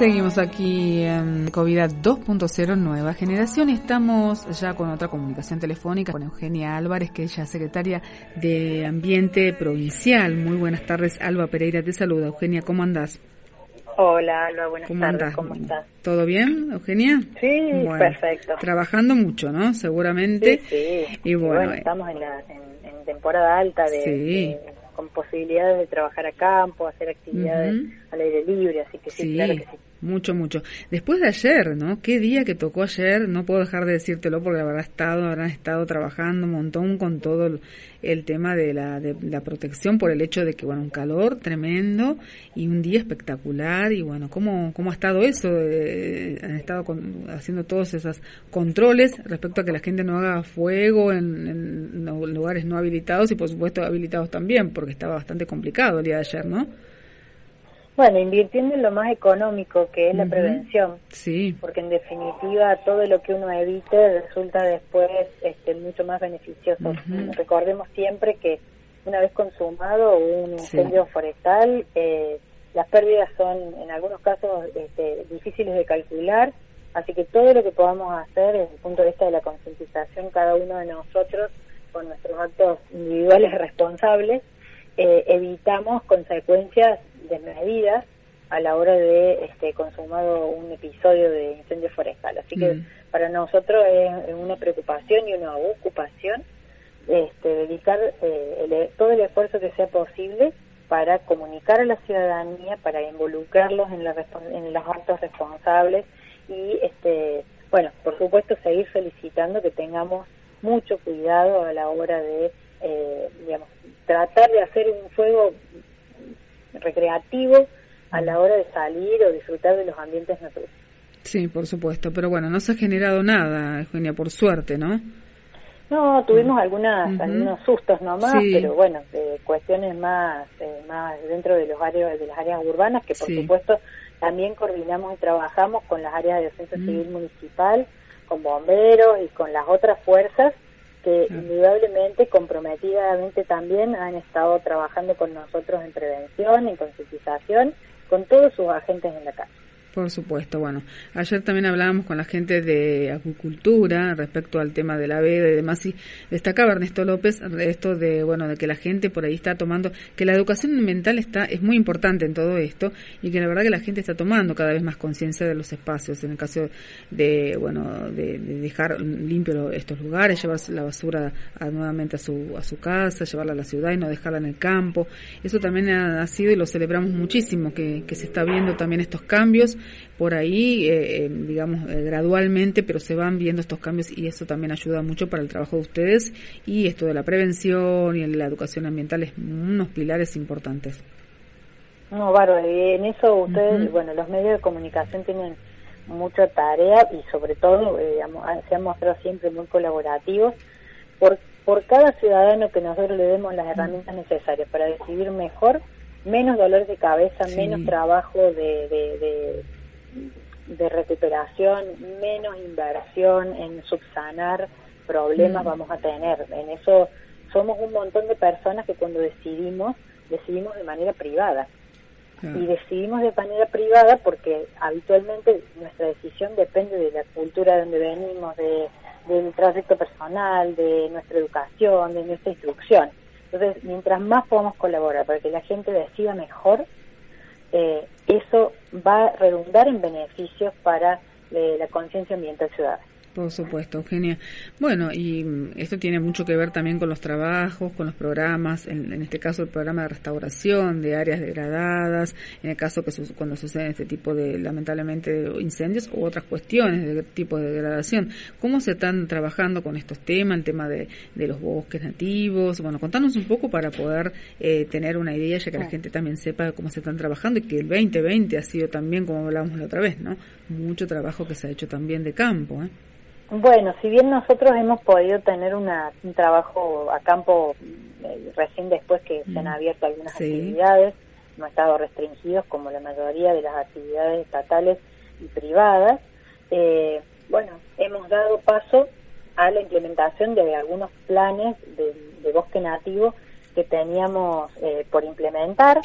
Seguimos aquí en COVID 2.0 Nueva Generación y estamos ya con otra comunicación telefónica con Eugenia Álvarez, que ella es secretaria de Ambiente Provincial. Muy buenas tardes, Alba Pereira te saluda. Eugenia, ¿cómo andás? Hola, Alba, buenas ¿Cómo tardes. ¿Cómo estás? ¿Todo bien, Eugenia? Sí, perfecto. Trabajando mucho, ¿no? Seguramente. Sí, sí. Y bueno, estamos en, la, en, temporada alta de con posibilidades de trabajar a campo, hacer actividades al aire libre, así que sí, claro que sí. Mucho, mucho. Después de ayer, ¿no? Qué día que tocó ayer, no puedo dejar de decírtelo porque habrá estado, habrán estado trabajando un montón con todo el, tema de la, de la protección por el hecho de que, bueno, un calor tremendo y un día espectacular y bueno, ¿cómo, cómo ha estado eso? Eh, han estado haciendo todos esos controles respecto a que la gente no haga fuego en, en lugares no habilitados y por supuesto habilitados también porque estaba bastante complicado el día de ayer, ¿no? Bueno, invirtiendo en lo más económico, que es la prevención. Sí. Porque en definitiva todo lo que uno evite resulta después este, mucho más beneficioso. Recordemos siempre que una vez consumado un incendio forestal, eh, las pérdidas son en algunos casos este, difíciles de calcular, así que todo lo que podamos hacer desde el punto de vista de la concientización, cada uno de nosotros, con nuestros actos individuales responsables, eh, evitamos consecuencias desmedidas a la hora de este, consumado un episodio de incendio forestal. Así que mm. para nosotros es una preocupación y una ocupación este, dedicar eh, e, todo el esfuerzo que sea posible para comunicar a la ciudadanía, para involucrarlos en, la, en los actos responsables y, este, bueno, por supuesto, seguir solicitando que tengamos mucho cuidado a la hora de, eh, digamos, tratar de hacer un fuego recreativo a la hora de salir o disfrutar de los ambientes naturales. Sí, por supuesto, pero bueno, no se ha generado nada, Eugenia, por suerte, ¿no? No, tuvimos algunas, algunos sustos nomás, pero bueno, cuestiones más, eh, más dentro de los áreas, de las áreas urbanas, que por supuesto también coordinamos y trabajamos con las áreas de defensa civil municipal, con bomberos y con las otras fuerzas que indudablemente, comprometidamente también han estado trabajando con nosotros en prevención, en concientización, con todos sus agentes en la casa. Por supuesto, bueno, ayer también hablábamos con la gente de acuicultura respecto al tema de la veda y demás y destacaba Ernesto López esto de, bueno, de que la gente por ahí está tomando, que la educación ambiental está, es muy importante en todo esto y que la verdad que la gente está tomando cada vez más conciencia de los espacios, en el caso de, bueno, de, dejar limpio estos lugares, llevar la basura nuevamente a su, a su casa, llevarla a la ciudad y no dejarla en el campo, eso también ha, sido y lo celebramos muchísimo, que, que se está viendo también estos cambios por ahí, eh, eh, digamos, eh, gradualmente, pero se van viendo estos cambios y eso también ayuda mucho para el trabajo de ustedes. Y esto de la prevención y la educación ambiental es unos pilares importantes. No, bárbaro, en eso ustedes, bueno, los medios de comunicación tienen mucha tarea y sobre todo se han mostrado siempre muy colaborativos. Por, por cada ciudadano que nosotros le demos las herramientas necesarias para decidir mejor menos dolor de cabeza, menos trabajo de, de, de, recuperación, menos inversión en subsanar problemas mm. vamos a tener. En eso somos un montón de personas que cuando decidimos, decidimos de manera privada. Y decidimos de manera privada porque habitualmente nuestra decisión depende de la cultura de donde venimos, de, del trayecto personal, de nuestra educación, de nuestra instrucción. Entonces, mientras más podamos colaborar para que la gente decida mejor, eh, eso va a redundar en beneficios para eh, la conciencia ambiental ciudadana. Por supuesto, Eugenia. Bueno, y mm, esto tiene mucho que ver también con los trabajos, con los programas, en, este caso el programa de restauración de áreas degradadas, en el caso que cuando suceden este tipo de, lamentablemente, incendios u otras cuestiones de tipo de degradación. ¿Cómo se están trabajando con estos temas, el tema de, los bosques nativos? Bueno, contanos un poco para poder eh, tener una idea, ya que la gente también sepa cómo se están trabajando y que el 2020 ha sido también, como hablábamos la otra vez, ¿no? Mucho trabajo que se ha hecho también de campo, ¿eh? Bueno, si bien nosotros hemos podido tener una, un trabajo a campo eh, recién después que se han mm. abierto algunas actividades, no estado restringidos como la mayoría de las actividades estatales y privadas, eh, bueno, hemos dado paso a la implementación de algunos planes de, bosque nativo que teníamos eh, por implementar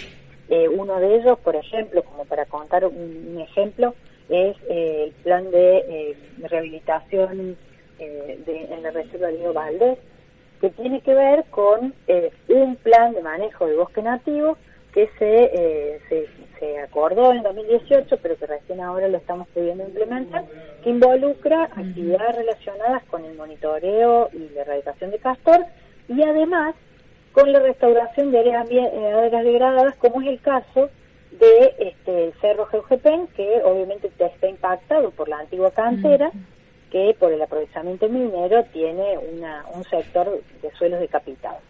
Eh, uno de ellos, por ejemplo, como para contar un, ejemplo, es eh, el plan de eh, rehabilitación de, en la Reserva de Río Valdés, que tiene que ver con un plan de manejo de bosque nativo que se, se, se, acordó en 2018, pero que recién ahora lo estamos pudiendo implementar, que involucra actividades relacionadas con el monitoreo y la erradicación de castor y además con la restauración de áreas, áreas degradadas, como es el caso de este Cerro Geujepen, que obviamente está impactado por la antigua cantera, que por el aprovechamiento minero tiene una, un sector de suelos decapitados,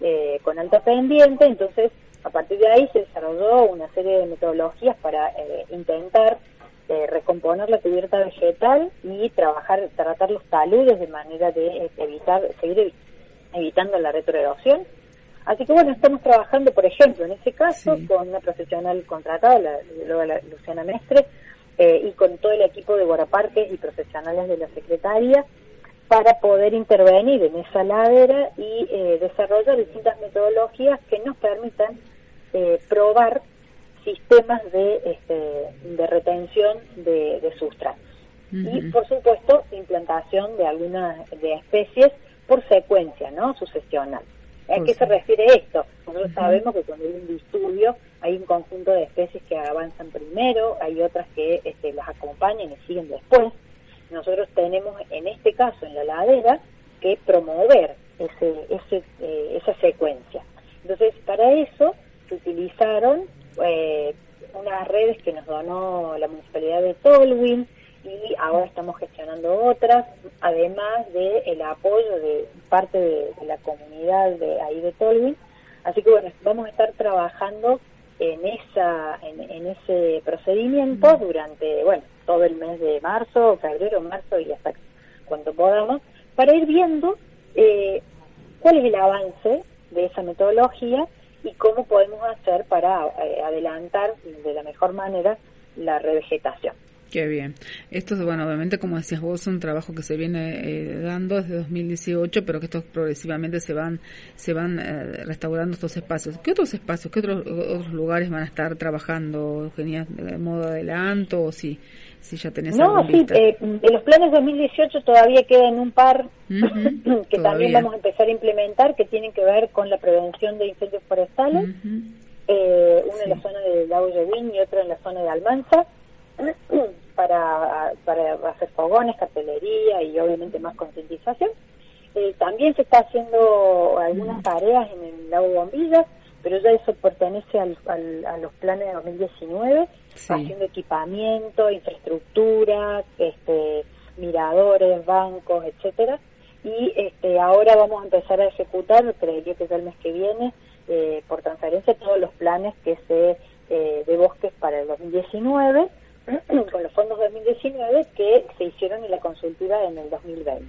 eh, con alta pendiente, entonces a partir de ahí se desarrolló una serie de metodologías para eh, intentar eh, recomponer la cubierta vegetal y trabajar, tratar los taludes de manera de evitar, seguir evitando la retroerosión Así que bueno, estamos trabajando, por ejemplo, en ese caso, con una profesional contratada, la, Luciana Mestre, eh, y con todo el equipo de Guaraparques y profesionales de la Secretaría, para poder intervenir en esa ladera y eh, desarrollar distintas metodologías que nos permitan eh, probar sistemas de, este, de retención de, de sustratos. Y, por supuesto, implantación de algunas de especies por secuencia, ¿no? Sucesional. ¿A qué se refiere esto? Nosotros sabemos que cuando hay un disturbio hay un conjunto de especies que avanzan primero, hay otras que este, las acompañan y siguen después. Nosotros tenemos en este caso en la ladera que promover ese, ese, eh, esa secuencia. Entonces, para eso se utilizaron eh, unas redes que nos donó la municipalidad de Tolwyn, y ahora estamos gestionando otras, además de el apoyo de parte de, la comunidad de ahí de Tolwyn. Así que bueno, vamos a estar trabajando en esa en, ese procedimiento durante bueno todo el mes de marzo, febrero, marzo y hasta cuando podamos para ir viendo eh, cuál es el avance de esa metodología y cómo podemos hacer para eh, adelantar de la mejor manera la revegetación. Qué bien. Esto, bueno, obviamente, como decías vos, es un trabajo que se viene eh, dando desde 2018, pero que estos progresivamente se van se van eh, restaurando estos espacios. ¿Qué otros espacios, qué otros, otros lugares van a estar trabajando, Eugenia, de modo adelanto o si, si ya tenés No, sí, eh, en los planes 2018 todavía quedan un par que también vamos a empezar a implementar que tienen que ver con la prevención de incendios forestales. uno en la zona de Lago y otro en la zona de Almanza para, para hacer fogones, cartelería y obviamente más concientización. Eh, también se está haciendo algunas tareas en el lago Bombillas, pero ya eso pertenece al, a los planes de 2019, haciendo equipamiento, infraestructura, este, miradores, bancos, etcétera. Y este, ahora vamos a empezar a ejecutar, creería que ya el mes que viene, eh, por transferencia, todos los planes que se eh, de bosques para el 2019 con los fondos 2019 que se hicieron en la consultiva en el 2020.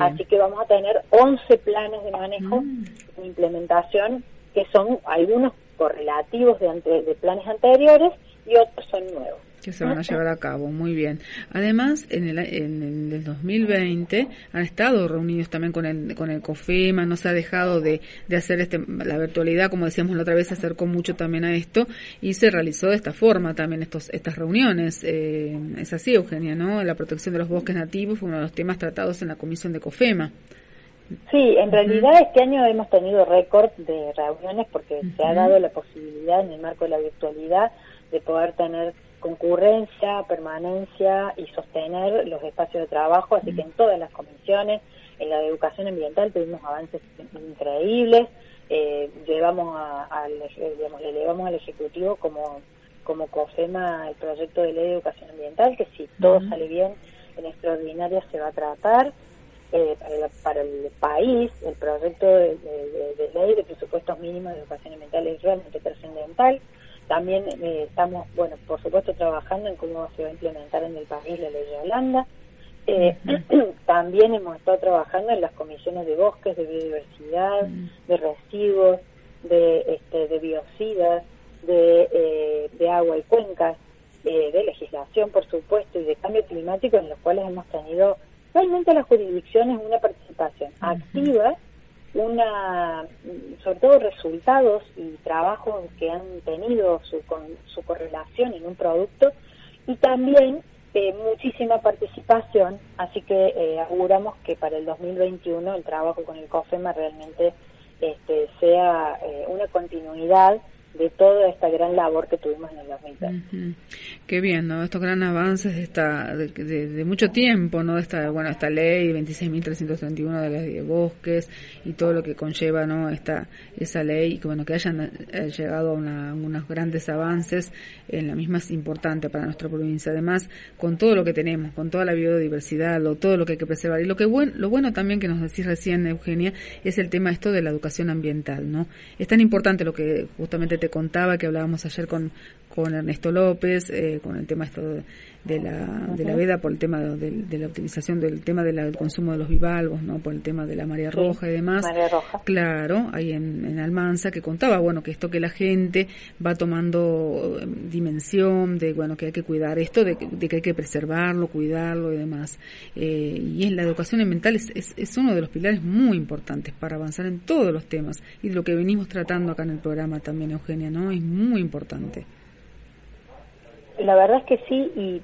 Así que vamos a tener 11 planes de manejo mm. de implementación que son algunos correlativos de, de planes anteriores y otros son nuevos que se van a llevar a cabo. Muy bien. Además, en el, en el 2020 han estado reunidos también con el, con el COFEMA, no se ha dejado de, de hacer este, la virtualidad, como decíamos la otra vez, se acercó mucho también a esto y se realizó de esta forma también estos, estas reuniones. Eh, es así, Eugenia, ¿no? La protección de los bosques nativos fue uno de los temas tratados en la comisión de COFEMA. Sí, en realidad este año hemos tenido récord de reuniones porque se ha dado la posibilidad en el marco de la virtualidad de poder tener concurrencia, permanencia y sostener los espacios de trabajo, así que en todas las comisiones, en la de educación ambiental tuvimos avances increíbles, eh, llevamos al, digamos, le llevamos al Ejecutivo como, como COFEMA el proyecto de ley de educación ambiental, que si todo sale bien en extraordinaria se va a tratar. Eh, para, el, país, el proyecto de, de, ley de presupuestos mínimos de educación ambiental es realmente trascendental. También eh, estamos, bueno, por supuesto, trabajando en cómo se va a implementar en el país la ley de Holanda. Eh, también hemos estado trabajando en las comisiones de bosques, de biodiversidad, de residuos, de, este, de biocidas, de, eh, de agua y cuencas, de legislación, por supuesto, y de cambio climático, en los cuales hemos tenido realmente las jurisdicciones una participación activa una, sobre todo resultados y trabajos que han tenido su, con, su correlación en un producto y también eh, muchísima participación, así que eh, auguramos que para el 2021 el trabajo con el COFEMA realmente este, sea eh, una continuidad de toda esta gran labor que tuvimos en el 2020. Qué bien, ¿no? Estos grandes avances de, esta, de, mucho tiempo, ¿no? Esta, bueno, esta ley 26.331 de ley de bosques y todo lo que conlleva, ¿no? Esta, esa ley, que bueno, que hayan eh, llegado a unos grandes avances en la misma es importante para nuestra provincia. Además, con todo lo que tenemos, con toda la biodiversidad, lo, todo lo que hay que preservar. Y lo que bueno, lo bueno también que nos decís recién, Eugenia, es el tema esto de la educación ambiental, ¿no? Es tan importante lo que justamente te contaba que hablábamos ayer con, con Ernesto López, eh, con el tema esto de, la, de la veda, por el tema de, la utilización del tema del consumo de los bivalvos, ¿no? por el tema de la marea roja y demás. Claro, ahí en, en, Almanza, que contaba, bueno, que esto que la gente va tomando eh, dimensión de, bueno, que hay que cuidar esto, de, que hay que preservarlo, cuidarlo y demás. Eh, y en la educación ambiental es, es, es uno de los pilares muy importantes para avanzar en todos los temas y de lo que venimos tratando acá en el programa también, Eugenia, ¿no? Es muy importante. La verdad es que sí, y,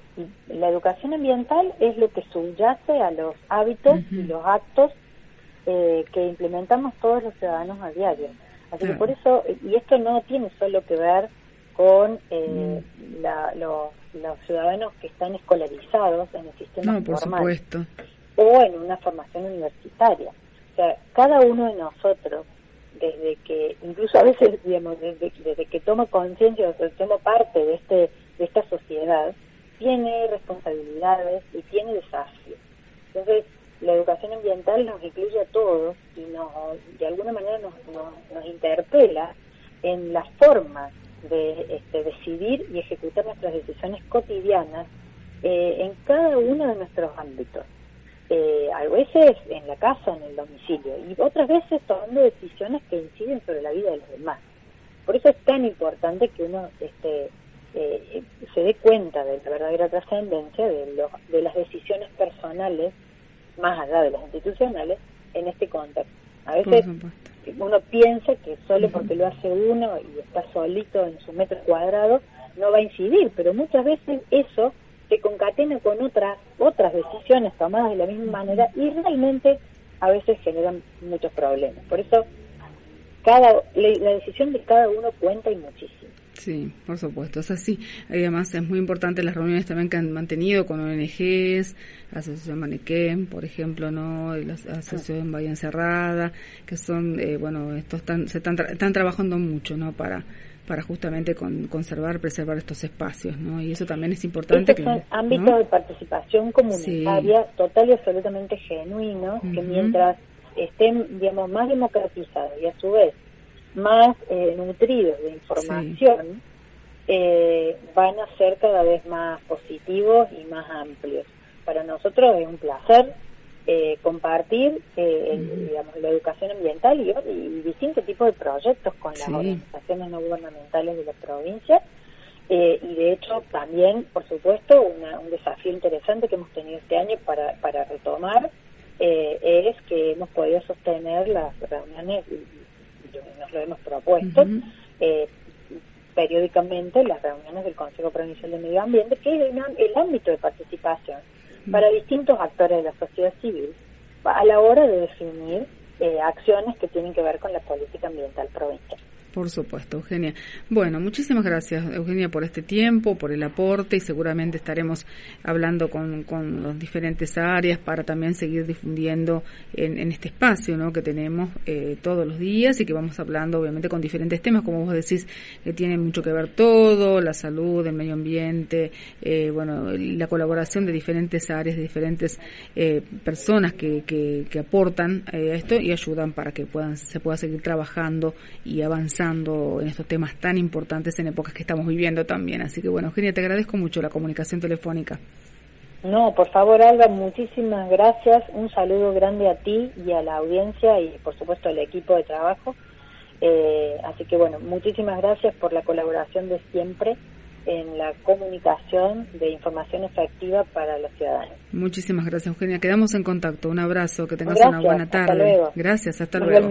la educación ambiental es lo que subyace a los hábitos y los actos eh, que implementamos todos los ciudadanos a diario. Así que por eso, y esto no tiene solo que ver con eh, mm. los ciudadanos que están escolarizados en el sistema no, por supuesto. o en una formación universitaria. O sea, cada uno de nosotros, desde que, incluso a veces, digamos, desde, desde que toma conciencia o toma parte de este de esta sociedad tiene responsabilidades y tiene desafíos. Entonces, la educación ambiental nos incluye a todos y nos, de alguna manera nos, nos, interpela en la forma de este, decidir y ejecutar nuestras decisiones cotidianas eh, en cada uno de nuestros ámbitos. Eh, a veces en la casa, en el domicilio, y otras veces tomando decisiones que inciden sobre la vida de los demás. Por eso es tan importante que uno este, eh, se dé cuenta de la verdadera trascendencia de, de las decisiones personales, más allá de las institucionales, en este contexto. A veces uno piensa que solo porque lo hace uno y está solito en su metro cuadrado, no va a incidir, pero muchas veces eso se concatena con otras otras decisiones tomadas de la misma manera y realmente a veces generan muchos problemas. Por eso cada la decisión de cada uno cuenta y muchísimo. Sí, por supuesto, es así. Además, es muy importante las reuniones también que han mantenido con ONGs, Asociación Manequén, por ejemplo, ¿no? La Asociación Bahía Encerrada, que son, eh, bueno, estos están, se están, están trabajando mucho, ¿no? Para para justamente con, conservar, preservar estos espacios, ¿no? Y eso también es importante. Estos son ámbitos de participación comunitaria total y absolutamente genuinos, que mientras estén, digamos, más democratizados y a su vez más eh, nutridos de información, eh, van a ser cada vez más positivos y más amplios. Para nosotros es un placer eh, compartir digamos, la educación ambiental y, distintos tipos de proyectos con las organizaciones no gubernamentales de la provincia. y de hecho también, por supuesto, un desafío interesante que hemos tenido este año para, para retomar es que hemos podido sostener las reuniones nos lo hemos propuesto, eh, periódicamente las reuniones del Consejo Provincial de Medio Ambiente, que es el, ámbito de participación para distintos actores de la sociedad civil a la hora de definir eh, acciones que tienen que ver con la política ambiental provincial. Por supuesto, Eugenia. Bueno, muchísimas gracias, Eugenia, por este tiempo, por el aporte y seguramente estaremos hablando con, con las diferentes áreas para también seguir difundiendo en, este espacio ¿no? que tenemos eh, todos los días y que vamos hablando, obviamente, con diferentes temas, como vos decís, que tienen mucho que ver todo, la salud, el medio ambiente, eh, bueno, la colaboración de diferentes áreas, de diferentes eh, personas que, que, que aportan esto y ayudan para que puedan se pueda seguir trabajando y avanzando en estos temas tan importantes en épocas que estamos viviendo también. Así que bueno, Eugenia, te agradezco mucho la comunicación telefónica. No, por favor, Alba, muchísimas gracias. Un saludo grande a ti y a la audiencia y, por supuesto, al equipo de trabajo. Eh, así que, bueno, muchísimas gracias por la colaboración de siempre en la comunicación de información efectiva para los ciudadanos. Muchísimas gracias, Eugenia. Quedamos en contacto. Un abrazo, que tengas una buena tarde. Hasta luego. Gracias, hasta luego.